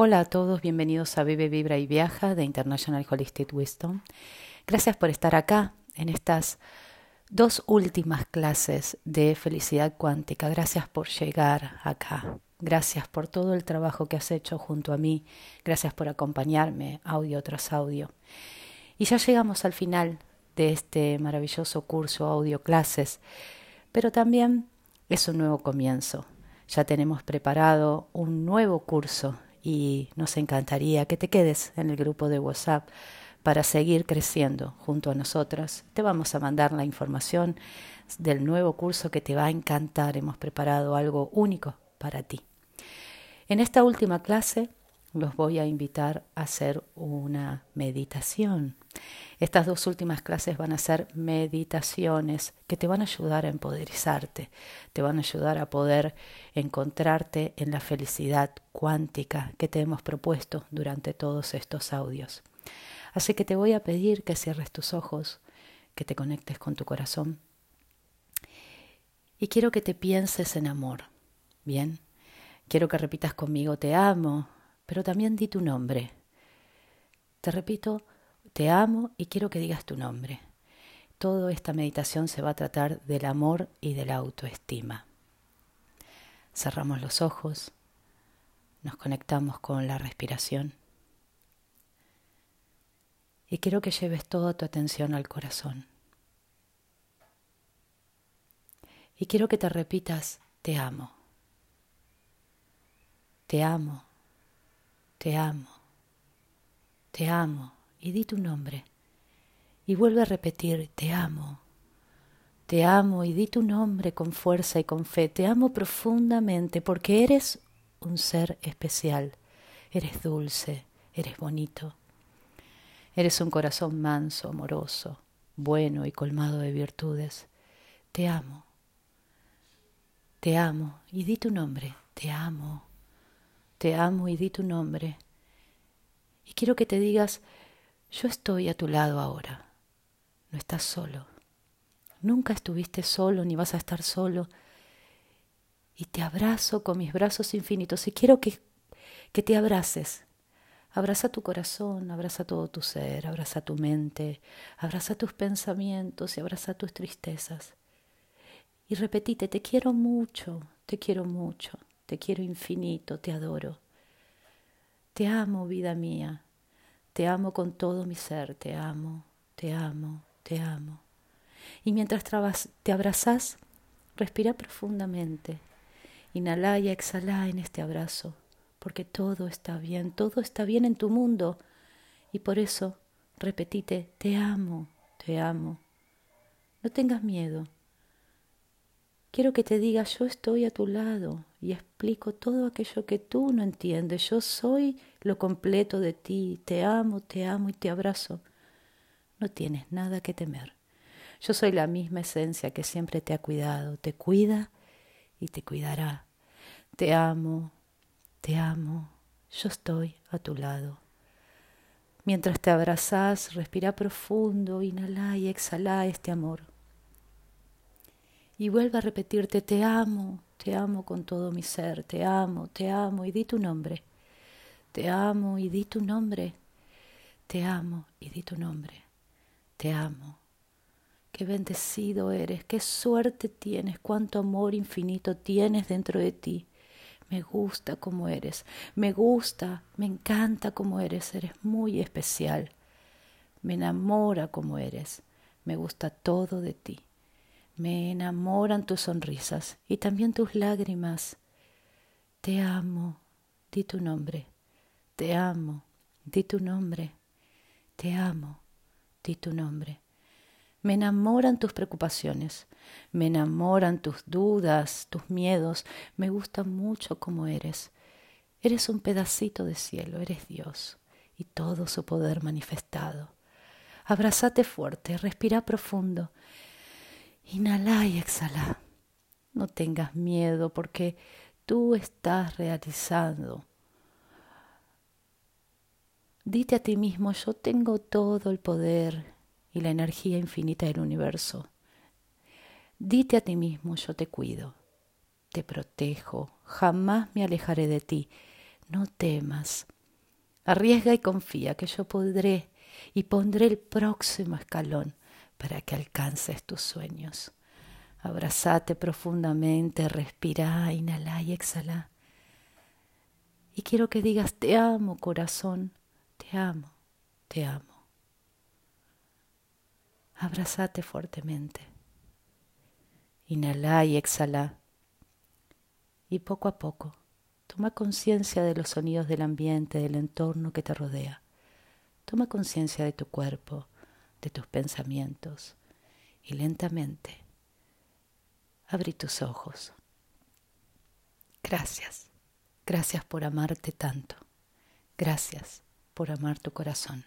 Hola a todos, bienvenidos a Vive, Vibra y Viaja de International Holistic Wisdom. Gracias por estar acá en estas dos últimas clases de felicidad cuántica. Gracias por llegar acá. Gracias por todo el trabajo que has hecho junto a mí. Gracias por acompañarme audio tras audio. Y ya llegamos al final de este maravilloso curso audio clases, pero también es un nuevo comienzo. Ya tenemos preparado un nuevo curso y nos encantaría que te quedes en el grupo de WhatsApp para seguir creciendo junto a nosotras. Te vamos a mandar la información del nuevo curso que te va a encantar. Hemos preparado algo único para ti. En esta última clase los voy a invitar a hacer una meditación. Estas dos últimas clases van a ser meditaciones que te van a ayudar a empoderizarte, te van a ayudar a poder encontrarte en la felicidad cuántica que te hemos propuesto durante todos estos audios. Así que te voy a pedir que cierres tus ojos, que te conectes con tu corazón y quiero que te pienses en amor. Bien, quiero que repitas conmigo te amo, pero también di tu nombre. Te repito, te amo y quiero que digas tu nombre. Toda esta meditación se va a tratar del amor y de la autoestima. Cerramos los ojos, nos conectamos con la respiración y quiero que lleves toda tu atención al corazón. Y quiero que te repitas, te amo, te amo, te amo, te amo y di tu nombre. Y vuelve a repetir, te amo, te amo y di tu nombre con fuerza y con fe. Te amo profundamente porque eres un ser especial. Eres dulce, eres bonito. Eres un corazón manso, amoroso, bueno y colmado de virtudes. Te amo. Te amo y di tu nombre. Te amo. Te amo y di tu nombre. Y quiero que te digas, yo estoy a tu lado ahora. No estás solo. Nunca estuviste solo ni vas a estar solo. Y te abrazo con mis brazos infinitos y quiero que, que te abraces. Abraza tu corazón, abraza todo tu ser, abraza tu mente, abraza tus pensamientos y abraza tus tristezas. Y repetite, te quiero mucho, te quiero mucho, te quiero infinito, te adoro. Te amo, vida mía, te amo con todo mi ser, te amo, te amo, te amo. Y mientras te abrazas, respira profundamente. Inhala y exhala en este abrazo, porque todo está bien, todo está bien en tu mundo. Y por eso repetite, te amo, te amo. No tengas miedo. Quiero que te diga, yo estoy a tu lado y explico todo aquello que tú no entiendes. Yo soy lo completo de ti. Te amo, te amo y te abrazo. No tienes nada que temer. Yo soy la misma esencia que siempre te ha cuidado. Te cuida y te cuidará. Te amo, te amo. Yo estoy a tu lado. Mientras te abrazas, respira profundo, inhala y exhala este amor. Y vuelve a repetirte, te amo, te amo con todo mi ser, te amo, te amo y di tu nombre. Te amo y di tu nombre. Te amo y di tu nombre. Te amo. Qué bendecido eres, qué suerte tienes, cuánto amor infinito tienes dentro de ti. Me gusta como eres, me gusta, me encanta como eres, eres muy especial. Me enamora como eres, me gusta todo de ti. Me enamoran tus sonrisas y también tus lágrimas. Te amo, di tu nombre. Te amo, di tu nombre. Te amo, di tu nombre. Me enamoran tus preocupaciones, me enamoran tus dudas, tus miedos. Me gusta mucho como eres. Eres un pedacito de cielo, eres Dios y todo su poder manifestado. Abrázate fuerte, respira profundo Inhala y exhala. No tengas miedo porque tú estás realizando. Dite a ti mismo, yo tengo todo el poder y la energía infinita del universo. Dite a ti mismo, yo te cuido, te protejo, jamás me alejaré de ti. no temas. Arriesga y confía que yo podré y pondré el próximo escalón para que alcances tus sueños. Abrazate profundamente, respira, inhala y exhala. Y quiero que digas, te amo, corazón, te amo, te amo. Abrazate fuertemente. Inhala y exhala. Y poco a poco, toma conciencia de los sonidos del ambiente, del entorno que te rodea. Toma conciencia de tu cuerpo, de tus pensamientos y lentamente abrí tus ojos. Gracias, gracias por amarte tanto. Gracias por amar tu corazón.